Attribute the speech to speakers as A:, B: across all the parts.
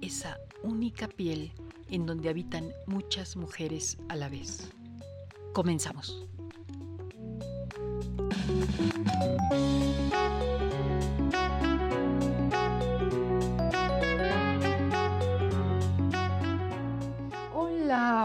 A: esa única piel en donde habitan muchas mujeres a la vez. Comenzamos.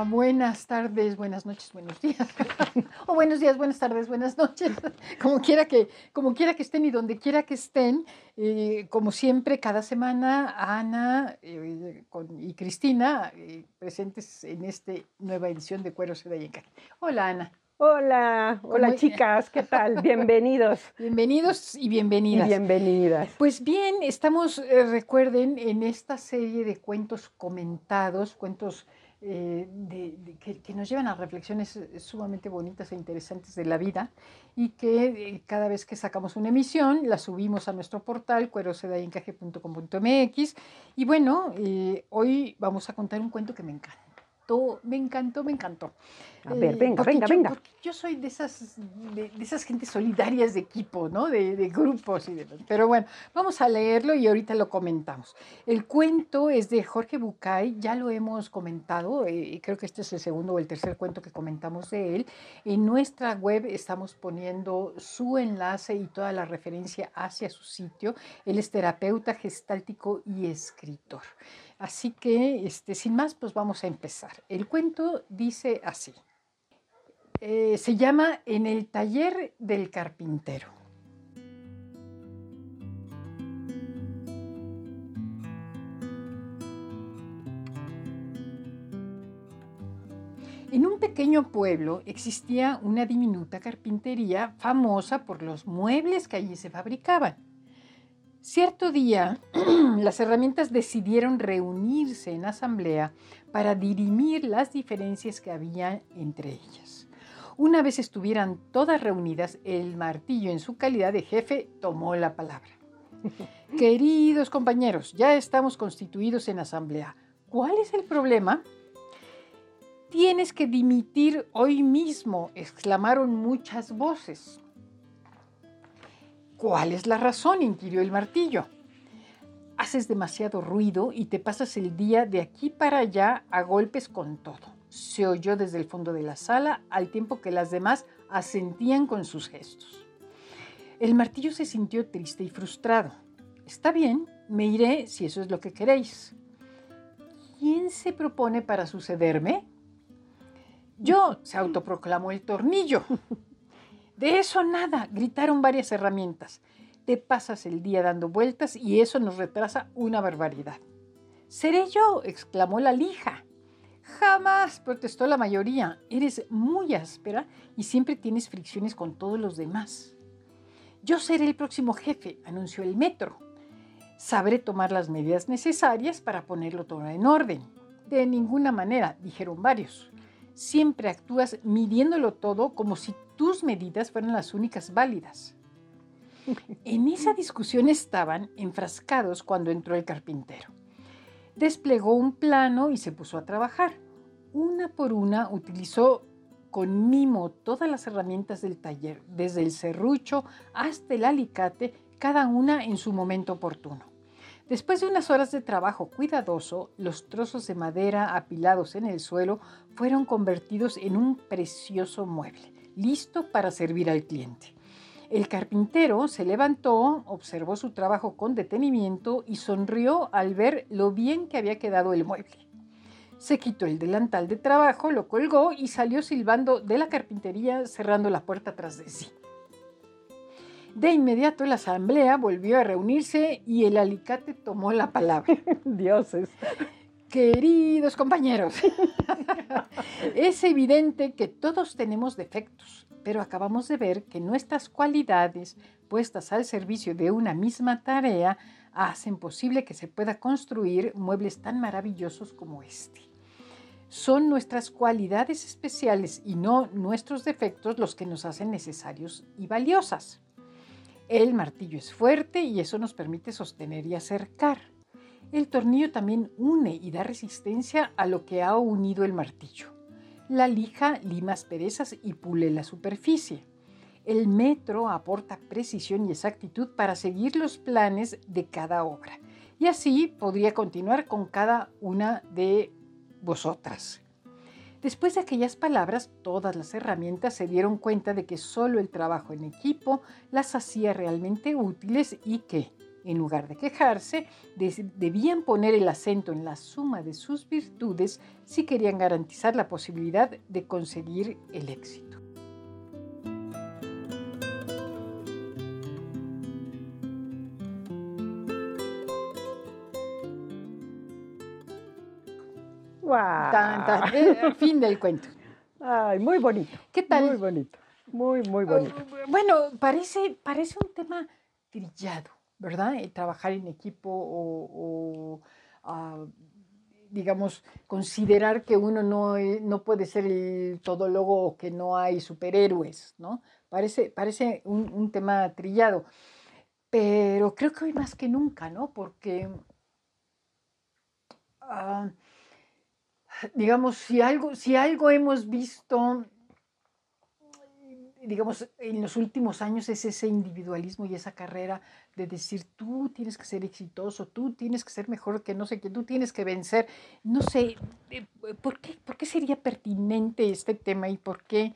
B: Hola, buenas tardes, buenas noches, buenos días. o buenos días, buenas tardes, buenas noches. Como quiera que, como quiera que estén y donde quiera que estén. Eh, como siempre, cada semana, Ana eh, y Cristina eh, presentes en esta nueva edición de Cuero, Seda y Encaje. Hola, Ana.
C: Hola, hola chicas, ¿qué tal? Bienvenidos.
B: Bienvenidos y bienvenidas.
C: Y bienvenidas.
B: Pues bien, estamos, recuerden, en esta serie de cuentos comentados, cuentos eh, que, nos llevan a reflexiones eh, sumamente bonitas e interesantes de la vida y que eh, cada vez que sacamos una emisión la subimos a nuestro portal cuerosedayencaje.com.mx y bueno, hoy vamos a contar un cuento que me encanta me encantó, me encantó.
C: A ver, venga, venga,
B: yo,
C: venga.
B: yo soy de esas, de, esas gentes solidarias de equipo, ¿no? De, grupos y Pero bueno, vamos a leerlo y ahorita lo comentamos. El cuento es de Jorge Bucay, ya lo hemos comentado, eh, creo que este es el segundo o el tercer cuento que comentamos de él. En nuestra web estamos poniendo su enlace y toda la referencia hacia su sitio. Él es terapeuta gestáltico y escritor. Así que, este, sin más, pues vamos a empezar. El cuento dice así. Eh, se llama En el taller del carpintero. En un pequeño pueblo existía una diminuta carpintería famosa por los muebles que allí se fabricaban. Cierto día, las herramientas decidieron reunirse en asamblea para dirimir las diferencias que había entre ellas. Una vez estuvieran todas reunidas, el martillo en su calidad de jefe tomó la palabra. Queridos compañeros, ya estamos constituidos en asamblea. ¿Cuál es el problema? Tienes que dimitir hoy mismo, exclamaron muchas voces. ¿Cuál es la razón? inquirió el martillo. Haces demasiado ruido y te pasas el día de aquí para allá a golpes con todo. Se oyó desde el fondo de la sala al tiempo que las demás asentían con sus gestos. El martillo se sintió triste y frustrado. Está bien, me iré si eso es lo que queréis. ¿Quién se propone para sucederme? Yo, se autoproclamó el tornillo. De eso nada, gritaron varias herramientas. Te pasas el día dando vueltas y eso nos retrasa una barbaridad. Seré yo, exclamó la lija. Jamás, protestó la mayoría. Eres muy áspera y siempre tienes fricciones con todos los demás. Yo seré el próximo jefe, anunció el metro. Sabré tomar las medidas necesarias para ponerlo todo en orden. De ninguna manera, dijeron varios. Siempre actúas midiéndolo todo como si tus medidas fueran las únicas válidas. En esa discusión estaban enfrascados cuando entró el carpintero. Desplegó un plano y se puso a trabajar. Una por una utilizó con mimo todas las herramientas del taller, desde el serrucho hasta el alicate, cada una en su momento oportuno. Después de unas horas de trabajo cuidadoso, los trozos de madera apilados en el suelo fueron convertidos en un precioso mueble listo para servir al cliente. El carpintero se levantó, observó su trabajo con detenimiento y sonrió al ver lo bien que había quedado el mueble. Se quitó el delantal de trabajo, lo colgó y salió silbando de la carpintería cerrando la puerta tras de sí. De inmediato la asamblea volvió a reunirse y el alicate tomó la palabra.
C: Dioses.
B: Queridos compañeros, es evidente que todos tenemos defectos, pero acabamos de ver que nuestras cualidades puestas al servicio de una misma tarea hacen posible que se pueda construir muebles tan maravillosos como este. Son nuestras cualidades especiales y no nuestros defectos los que nos hacen necesarios y valiosas. El martillo es fuerte y eso nos permite sostener y acercar. El tornillo también une y da resistencia a lo que ha unido el martillo. La lija lima asperezas y pule la superficie. El metro aporta precisión y exactitud para seguir los planes de cada obra. Y así podría continuar con cada una de vosotras. Después de aquellas palabras, todas las herramientas se dieron cuenta de que solo el trabajo en equipo las hacía realmente útiles y que, en lugar de quejarse, debían poner el acento en la suma de sus virtudes si querían garantizar la posibilidad de conseguir el éxito. Eh, fin del cuento.
C: Ay, muy bonito.
B: ¿Qué tal?
C: Muy bonito. Muy, muy bonito.
B: Oh, bueno, parece, parece un tema trillado, ¿verdad? Eh, trabajar en equipo o, ah, digamos, considerar que uno no, eh, no, puede ser el todólogo o que no hay superhéroes, ¿no? Parece, parece un, tema trillado. Pero creo que hoy más que nunca, ¿no? Porque ah, digamos, si algo, si algo hemos visto, digamos, en los últimos años es ese individualismo y esa carrera de decir, tú tienes que ser exitoso, tú tienes que ser mejor que no sé qué, tú tienes que vencer. No sé, eh, ¿por qué, por qué sería pertinente este tema y por qué?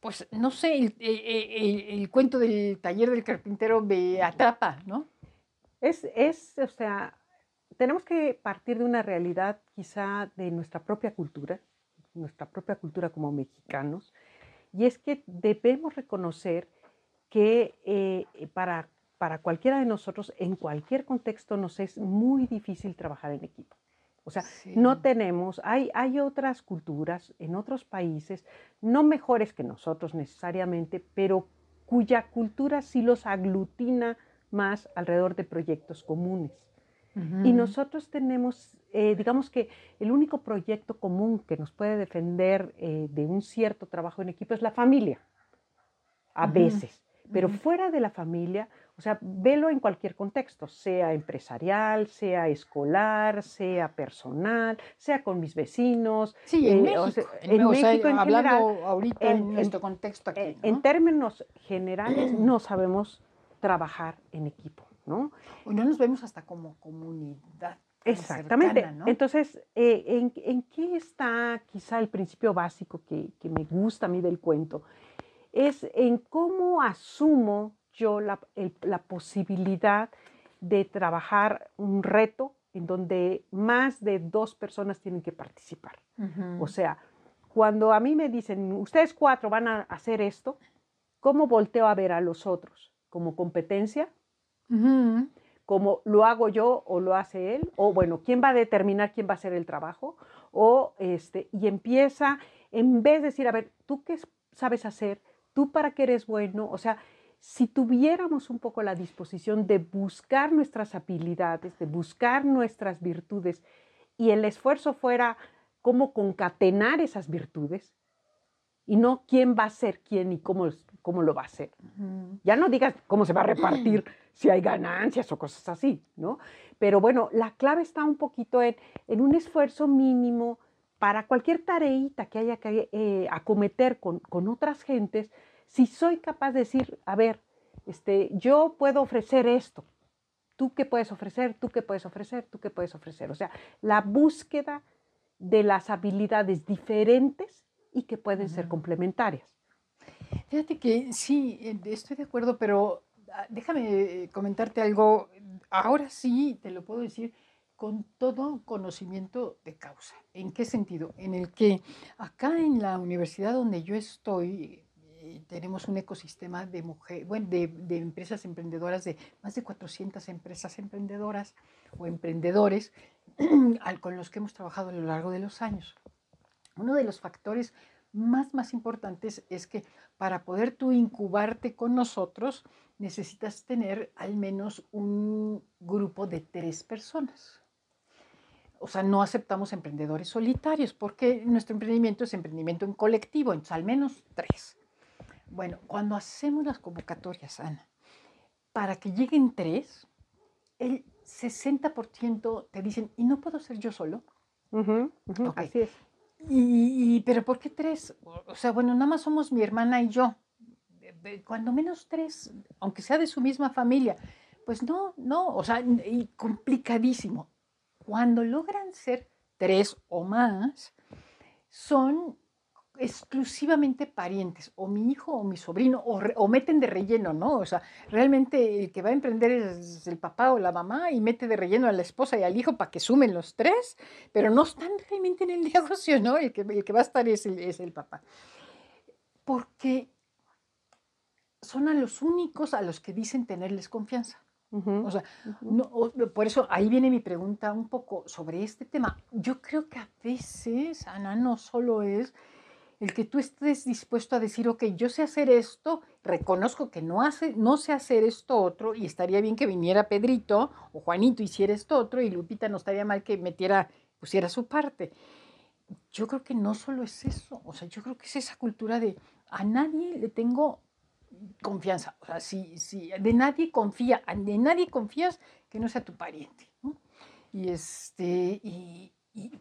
B: Pues no sé, el, el cuento del taller del carpintero me atrapa, ¿no?
C: Es, es, o sea, tenemos que partir de una realidad quizá de nuestra propia cultura, nuestra propia cultura como mexicanos, y es que debemos reconocer que eh, para, para cualquiera de nosotros, en cualquier contexto, nos es muy difícil trabajar en equipo. O sea, no tenemos, hay, hay otras culturas en otros países, no mejores que nosotros necesariamente, pero cuya cultura sí los aglutina más alrededor de proyectos comunes. Y nosotros tenemos, eh, digamos que el único proyecto común que nos puede defender eh, de un cierto trabajo en equipo es la familia, a veces. Pero fuera de la familia, o sea, velo en cualquier contexto, sea empresarial, sea escolar, sea personal, sea con mis vecinos.
B: Sí, en eh, México, en, México en hablando general, ahorita en, nuestro contexto aquí.
C: En términos generales, no sabemos trabajar en equipo. ¿No?
B: O no nos vemos hasta como comunidad.
C: Exactamente. Entonces, eh, ¿en, qué está quizá el principio básico que, me gusta a mí del cuento? Es en cómo asumo yo la, posibilidad de trabajar un reto en donde más de dos personas tienen que participar. O sea, cuando a mí me dicen, ustedes cuatro van a hacer esto, ¿cómo volteo a ver a los otros? ¿Como competencia? Como lo hago yo o lo hace él, o bueno, quién va a determinar quién va a hacer el trabajo, o este, y empieza, en vez de decir, a ver, tú qué sabes hacer, tú para qué eres bueno, o sea, si tuviéramos un poco la disposición de buscar nuestras habilidades, de buscar nuestras virtudes, y el esfuerzo fuera cómo concatenar esas virtudes, y no quién va a ser quién y cómo, cómo lo va a hacer. Ya no digas cómo se va a repartir si hay ganancias o cosas así, ¿no? Pero bueno, la clave está un poquito en, un esfuerzo mínimo para cualquier tareita que haya que eh, acometer con, otras gentes, si soy capaz de decir, a ver, este, yo puedo ofrecer esto, tú qué puedes ofrecer, tú qué puedes ofrecer, tú qué puedes ofrecer. O sea, la búsqueda de las habilidades diferentes y que pueden ser complementarias.
B: Fíjate que sí, eh, estoy de acuerdo, pero Ah, déjame comentarte algo. Ahora sí, te lo puedo decir, con todo conocimiento de causa. ¿En qué sentido? En el que acá en la universidad donde yo estoy, eh, tenemos un ecosistema de, mujer, bueno, de, de, empresas emprendedoras, de más de 400 empresas emprendedoras o emprendedores con los que hemos trabajado a lo largo de los años. Uno de los factores más, más importantes es que para poder tú incubarte con nosotros, necesitas tener al menos un grupo de tres personas. O sea, no aceptamos emprendedores solitarios porque nuestro emprendimiento es emprendimiento en colectivo, entonces al menos tres. Bueno, cuando hacemos las convocatorias, Ana, para que lleguen tres, el 60% te dicen, ¿y no puedo ser yo solo?
C: Así es.
B: Y, pero ¿por qué tres? O sea, bueno, nada más somos mi hermana y yo. Cuando menos tres, aunque sea de su misma familia. Pues no, no, o sea, y complicadísimo. Cuando logran ser tres o más, son exclusivamente parientes, o mi hijo o mi sobrino, o, meten de relleno, ¿no? O sea, realmente el que va a emprender es el papá o la mamá y mete de relleno a la esposa y al hijo para que sumen los tres, pero no están realmente en el negocio, ¿no? El que, el que va a estar es el, es el papá. Porque son a los únicos a los que dicen tenerles confianza. o sea, por eso ahí viene mi pregunta un poco sobre este tema. Yo creo que a veces, Ana, no solo es el que tú estés dispuesto a decir, ok, yo sé hacer esto, reconozco que no, hace, no sé hacer esto otro y estaría bien que viniera Pedrito o Juanito hiciera esto otro y Lupita no estaría mal que metiera, pusiera su parte. Yo creo que no solo es eso, o sea, yo creo que es esa cultura de a nadie le tengo confianza, o sea, si, si de nadie confía, de nadie confías que no sea tu pariente, Y este, y,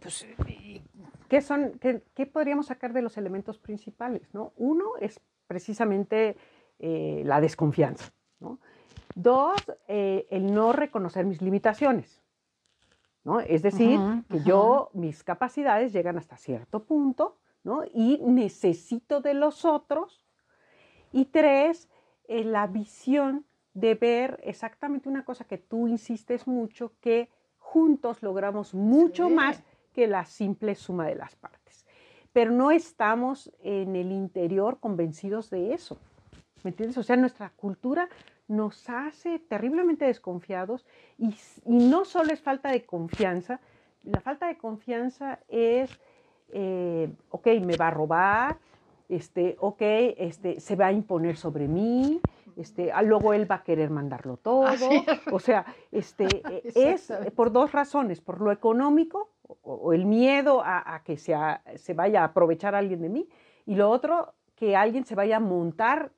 B: pues,
C: eh, ¿Qué, son, qué, podríamos sacar de los elementos principales? ¿no? Uno es precisamente eh, la desconfianza. ¿no? Dos, eh, el no reconocer mis limitaciones. ¿no? Es decir, que yo, mis capacidades llegan hasta cierto punto ¿no? y necesito de los otros. Y tres, la visión de ver exactamente una cosa que tú insistes mucho, que juntos logramos mucho más que la simple suma de las partes. Pero no estamos en el interior convencidos de eso. ¿Me entiendes? O sea, nuestra cultura nos hace terriblemente desconfiados y, no solo es falta de confianza, la falta de confianza es, eh, ok, me va a robar, este, ok, este, se va a imponer sobre mí, este, ah, luego él va a querer mandarlo todo. O sea, este, e, es por dos razones, por lo económico o, el miedo a, que se, se, vaya a aprovechar alguien de mí, y lo otro, que alguien se vaya a montar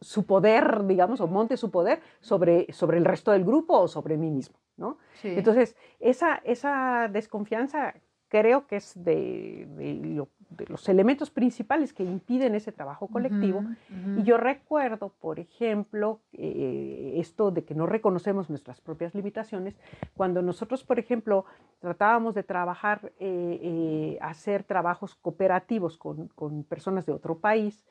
C: su poder, digamos, o monte su poder sobre, sobre el resto del grupo o sobre mí mismo. ¿no? Entonces, esa, esa desconfianza creo que es de, los elementos principales que impiden ese trabajo colectivo. Y yo recuerdo, por ejemplo, eh, esto de que no reconocemos nuestras propias limitaciones, cuando nosotros, por ejemplo, tratábamos de trabajar, eh, eh, hacer trabajos cooperativos con, con personas de otro país,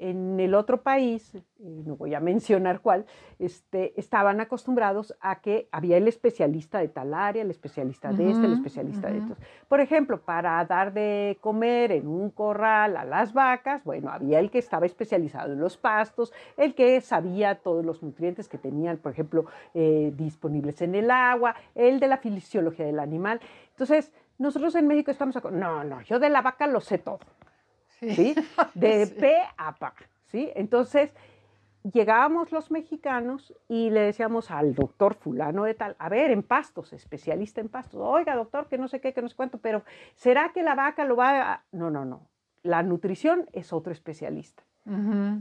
C: en el otro país, no voy a mencionar cuál, este, estaban acostumbrados a que había el especialista de tal área, el especialista de este, el especialista de estos. Por ejemplo, para dar de comer en un corral a las vacas, bueno, había el que estaba especializado en los pastos, el que sabía todos los nutrientes que tenían, por ejemplo, eh, disponibles en el agua, el de la fisiología del animal. Entonces, nosotros en México estamos, no, no, yo de la vaca lo sé todo. ¿Sí? De P a P, ¿sí? Entonces, llegábamos los mexicanos y le decíamos al doctor fulano de tal, a ver, en pastos, especialista en pastos, oiga, doctor, que no sé qué, que no sé cuánto, pero ¿será que la vaca lo va a...? No, no, no. La nutrición es otro especialista.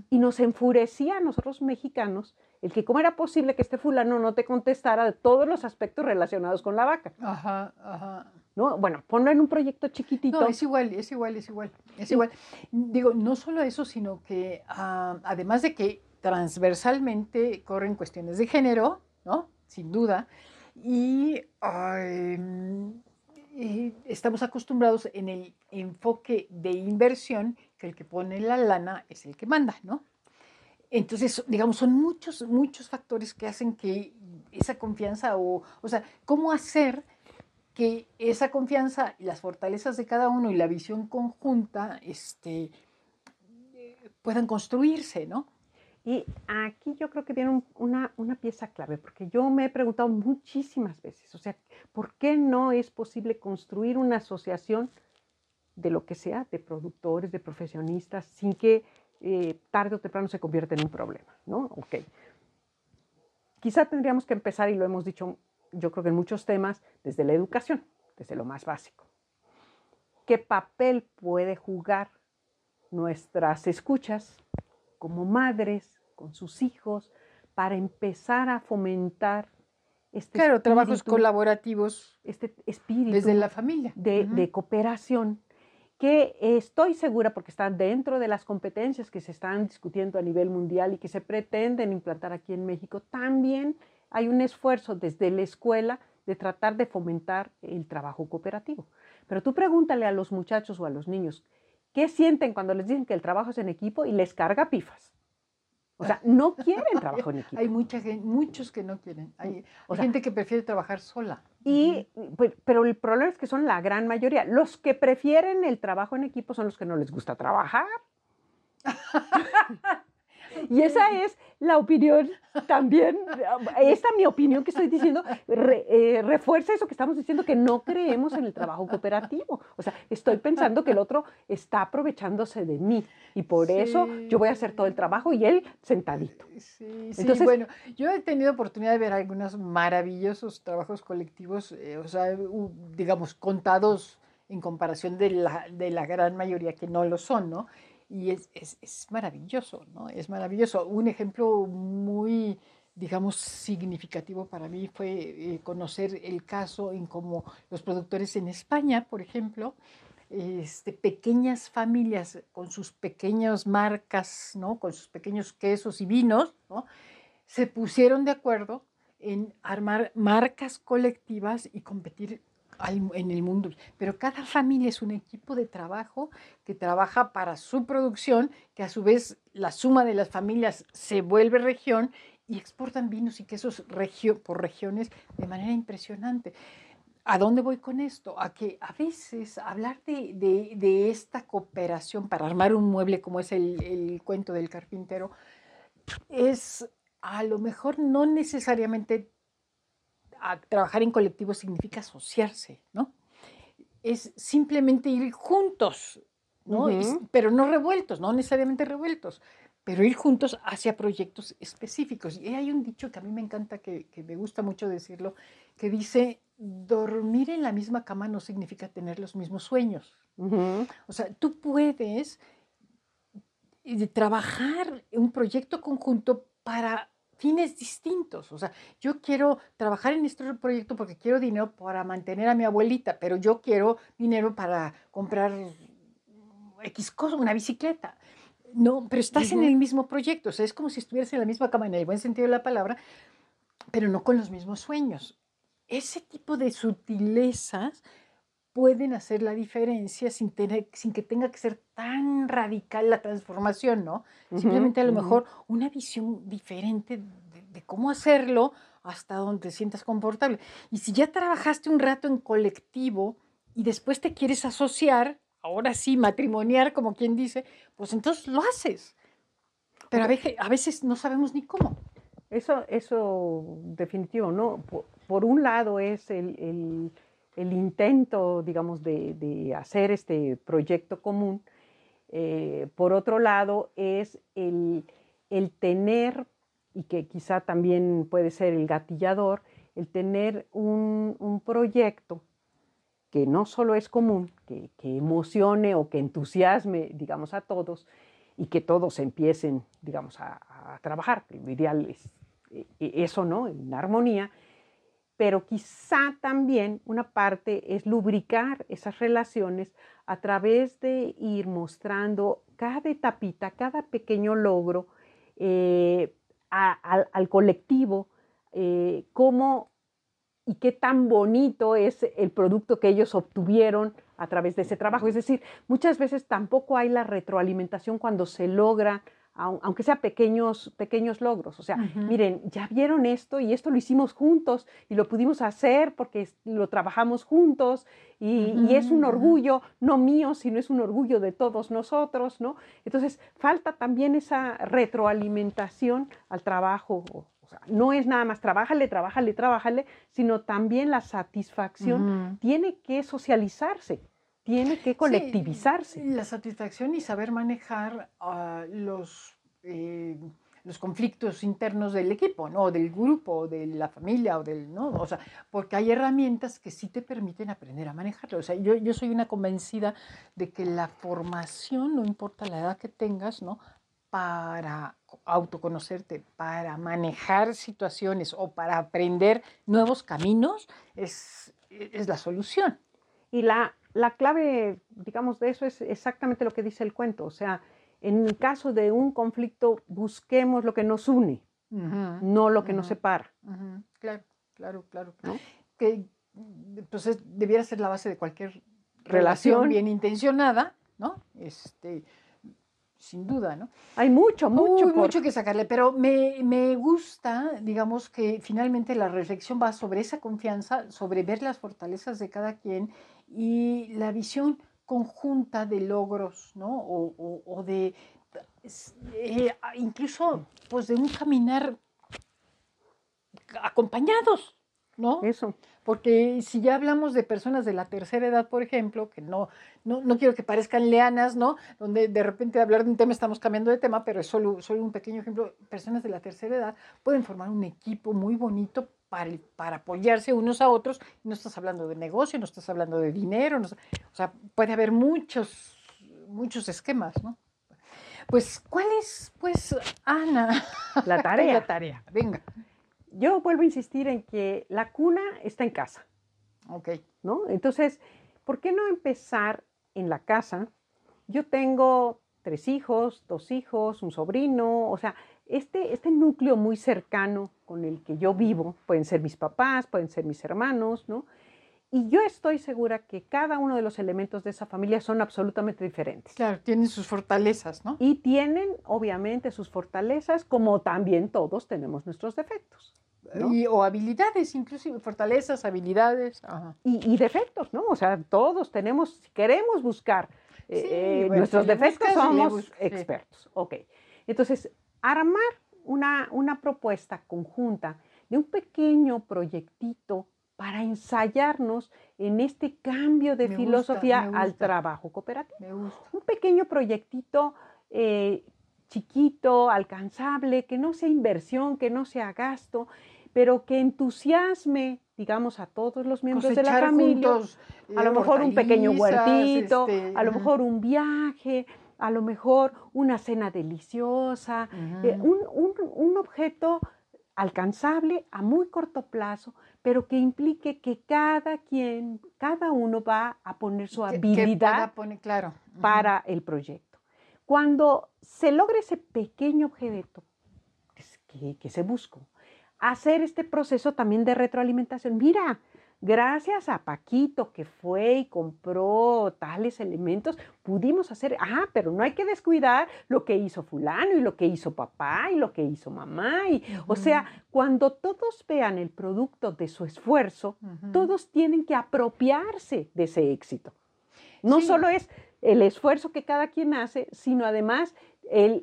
C: Y nos enfurecía a nosotros mexicanos el que cómo era posible que este fulano no te contestara de todos los aspectos relacionados con la vaca.
B: Ajá, ajá.
C: ¿No? Bueno, ponlo en un proyecto chiquitito.
B: No, es igual, es igual, es igual, es igual. Digo, no solo eso, sino que ah, además de que transversalmente corren cuestiones de género, ¿no? Sin duda, y, estamos acostumbrados en el enfoque de inversión que el que pone la lana es el que manda, ¿no? Entonces, digamos, son muchos, muchos factores que hacen que esa confianza o, o sea, cómo hacer que esa confianza y las fortalezas de cada uno y la visión conjunta este, puedan construirse, ¿no?
C: Y aquí yo creo que viene una, una, pieza clave, porque yo me he preguntado muchísimas veces, o sea, ¿por qué no es posible construir una asociación de lo que sea, de productores, de profesionistas, sin que eh, tarde o temprano se convierta en un problema, ¿no? Ok. Quizá tendríamos que empezar, y lo hemos dicho yo creo que en muchos temas, desde la educación, desde lo más básico. ¿Qué papel puede jugar nuestras escuchas como madres con sus hijos para empezar a fomentar
B: este claro, trabajos colaborativos
C: este espíritu
B: desde la familia
C: de, de cooperación que estoy segura, porque están dentro de las competencias que se están discutiendo a nivel mundial y que se pretenden implantar aquí en México, también hay un esfuerzo desde la escuela de tratar de fomentar el trabajo cooperativo. Pero tú pregúntale a los muchachos o a los niños, ¿qué sienten cuando les dicen que el trabajo es en equipo y les carga pifas? O sea, no quieren trabajo en equipo.
B: Hay mucha gente, muchos que no quieren. Hay, gente que prefiere trabajar sola.
C: Y, pues, pero el problema es que son la gran mayoría. Los que prefieren el trabajo en equipo son los que no les gusta trabajar. Y esa es la opinión también, esta mi opinión que estoy diciendo, eh, refuerza eso que estamos diciendo, que no creemos en el trabajo cooperativo. O sea, estoy pensando que el otro está aprovechándose de mí y por eso yo voy a hacer todo el trabajo y él sentadito.
B: Sí, sí, Entonces, bueno, yo he tenido oportunidad de ver algunos maravillosos trabajos colectivos, eh, o sea, digamos, contados en comparación de la, de la gran mayoría que no lo son, ¿no? Y es, es, es, maravilloso, ¿no? Es maravilloso. Un ejemplo muy, digamos, significativo para mí fue eh, conocer el caso en cómo los productores en España, por ejemplo, este, pequeñas familias con sus pequeñas marcas, ¿no? Con sus pequeños quesos y vinos, ¿no? Se pusieron de acuerdo en armar marcas colectivas y competir en el mundo. Pero cada familia es un equipo de trabajo que trabaja para su producción, que a su vez la suma de las familias se vuelve región y exportan vinos y quesos por regiones de manera impresionante. ¿A dónde voy con esto? A que a veces hablar de, esta cooperación para armar un mueble como es el, el cuento del carpintero es a lo mejor no necesariamente trabajar en colectivo significa asociarse, ¿no? Es simplemente ir juntos, ¿no? pero no revueltos, no necesariamente revueltos, pero ir juntos hacia proyectos específicos. Y hay un dicho que a mí me encanta, que, me gusta mucho decirlo, que dice, dormir en la misma cama no significa tener los mismos sueños. O sea, tú puedes eh, trabajar un proyecto conjunto para fines distintos. O sea, yo quiero trabajar en este proyecto porque quiero dinero para mantener a mi abuelita, pero yo quiero dinero para comprar X cosa, una bicicleta. No, pero estás en el mismo proyecto, o sea, es como si estuvieras en la misma cama, en el buen sentido de la palabra, pero no con los mismos sueños. Ese tipo de sutilezas pueden hacer la diferencia sin, tener, sin que tenga que ser tan radical la transformación, ¿no? Simplemente a lo mejor una visión diferente de, cómo hacerlo hasta donde te sientas confortable. Y si ya trabajaste un rato en colectivo y después te quieres asociar, ahora sí, matrimoniar, como quien dice, pues entonces lo haces. Pero a veces, a veces no sabemos ni cómo.
C: Eso, eso definitivo, ¿no? Por, un lado es el el intento, digamos, de, hacer este proyecto común. Eh, por otro lado, es el, tener, y que quizá también puede ser el gatillador, el tener un, proyecto que no solo es común, que, emocione o que entusiasme, digamos, a todos y que todos empiecen, digamos, a, a trabajar. Lo ideal es eh, eso, ¿no? En armonía, pero quizá también una parte es lubricar esas relaciones a través de ir mostrando cada etapita, cada pequeño logro eh, al colectivo, eh, cómo y qué tan bonito es el producto que ellos obtuvieron a través de ese trabajo. Es decir, muchas veces tampoco hay la retroalimentación cuando se logra aunque sea pequeños, pequeños logros. O sea, miren, ya vieron esto y esto lo hicimos juntos y lo pudimos hacer porque lo trabajamos juntos y, es un orgullo, no mío, sino es un orgullo de todos nosotros, ¿no? Entonces, falta también esa retroalimentación al trabajo. O sea, no es nada más trabájale, trabájale, trabájale, sino también la satisfacción tiene que socializarse tiene que colectivizarse.
B: la satisfacción y saber manejar ah, los, eh, los conflictos internos del equipo, ¿no? del grupo, de la familia, o del, ¿no? O sea, porque hay herramientas que sí te permiten aprender a manejarlo. O sea, yo, yo soy una convencida de que la formación, no importa la edad que tengas, ¿no? para autoconocerte, para manejar situaciones o para aprender nuevos caminos, es, es la solución.
C: Y la, la clave, digamos, de eso es exactamente lo que dice el cuento. O sea, en el caso de un conflicto, busquemos lo que nos une, no lo que nos separa.
B: Claro, claro, claro. Que entonces pues, debiera ser la base de cualquier relación, bien intencionada, ¿no? Este, sin duda, ¿no?
C: Hay mucho, mucho.
B: Mucho que sacarle, pero me, me, gusta, digamos, que finalmente la reflexión va sobre esa confianza, sobre ver las fortalezas de cada quien y la visión conjunta de logros, ¿no? O, de, eh, incluso, pues de un caminar acompañados, ¿no?
C: Eso.
B: Porque si ya hablamos de personas de la tercera edad, por ejemplo, que no, no, no quiero que parezcan leanas, ¿no? Donde de repente hablar de un tema estamos cambiando de tema, pero es solo, solo un pequeño ejemplo. Personas de la tercera edad pueden formar un equipo muy bonito para, para, apoyarse unos a otros. No estás hablando de negocio, no estás hablando de dinero, o sea, puede haber muchos, muchos esquemas, ¿no? Pues, ¿cuál es, pues, Ana?
C: La tarea.
B: La tarea, venga.
C: Yo vuelvo a insistir en que la cuna está en casa.
B: Ok.
C: ¿No? Entonces, ¿por qué no empezar en la casa? Yo tengo tres hijos, dos hijos, un sobrino, o sea, este, este núcleo muy cercano con el que yo vivo, pueden ser mis papás, pueden ser mis hermanos, ¿no? Y yo estoy segura que cada uno de los elementos de esa familia son absolutamente diferentes.
B: Claro, tienen sus fortalezas, ¿no?
C: Y tienen, obviamente, sus fortalezas, como también todos tenemos nuestros defectos.
B: Y, o habilidades, inclusive fortalezas, habilidades.
C: Y, defectos, ¿no? O sea, todos tenemos, si queremos buscar eh, eh, nuestros defectos, somos expertos. Ok. Entonces, armar una, una propuesta conjunta de un pequeño proyectito para ensayarnos en este cambio de filosofía al trabajo cooperativo. Un pequeño proyectito eh, chiquito, alcanzable, que no sea inversión, que no sea gasto, pero que entusiasme, digamos, a todos los miembros de la familia. a lo mejor un pequeño huertito, este, a lo mejor un viaje, a lo mejor una cena deliciosa, eh, un, objeto alcanzable a muy corto plazo, pero que implique que cada quien, cada uno va a poner su habilidad
B: claro.
C: para el proyecto. Cuando se logra ese pequeño objeto que, que se buscó, hacer este proceso también de retroalimentación. Mira, Gracias a Paquito que fue y compró tales elementos, pudimos hacer, ah, pero no hay que descuidar lo que hizo fulano y lo que hizo papá y lo que hizo mamá. Y, O sea, cuando todos vean el producto de su esfuerzo, todos tienen que apropiarse de ese éxito. No solo es el esfuerzo que cada quien hace, sino además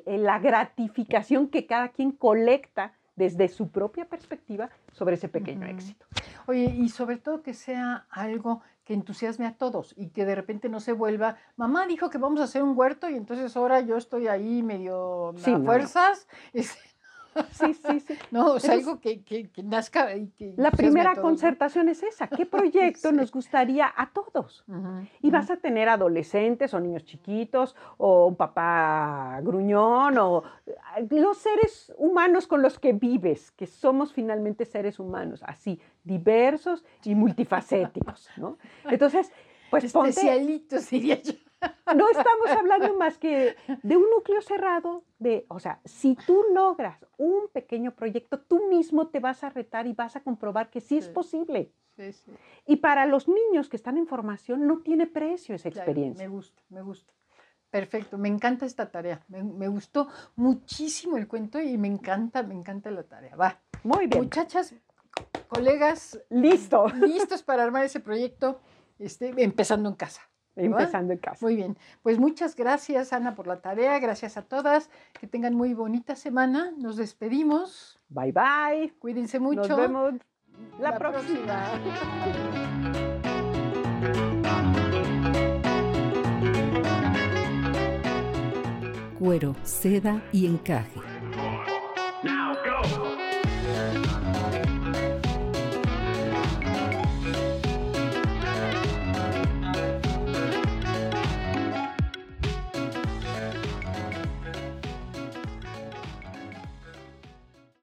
C: la gratificación que cada quien colecta desde su propia perspectiva sobre ese pequeño éxito.
B: Oye, y sobre todo que sea algo que entusiasme a todos y que de repente no se vuelva, mamá dijo que vamos a hacer un huerto y entonces ahora yo estoy ahí medio a fuerzas.
C: Sí, sí, sí.
B: No, o sea, algo que, que, nazca. Y que
C: la primera concertación es esa. ¿Qué proyecto nos gustaría a todos? y vas a tener adolescentes o niños chiquitos o un papá gruñón o los seres humanos con los que vives, que somos finalmente seres humanos, así, diversos y multifacéticos, ¿no? Entonces, pues
B: Especialitos, diría yo.
C: No estamos hablando más que de un núcleo cerrado, de, o sea, si tú logras un pequeño proyecto, tú mismo te vas a retar y vas a comprobar que sí, es posible. Sí, sí. Y para los niños que están en formación no tiene precio esa experiencia.
B: me gusta, me gusta. Perfecto, me encanta esta tarea. Me, gustó muchísimo el cuento y me encanta, me encanta la tarea. Va.
C: Muy bien.
B: Muchachas, colegas.
C: Listo.
B: Listos para armar ese proyecto, este, empezando en casa.
C: Empezando en casa.
B: Muy bien. Pues muchas gracias, Ana, por la tarea. Gracias a todas. Que tengan muy bonita semana. Nos despedimos.
C: Bye, bye.
B: Cuídense mucho.
C: Nos vemos la, próxima.
D: Cuero, seda y encaje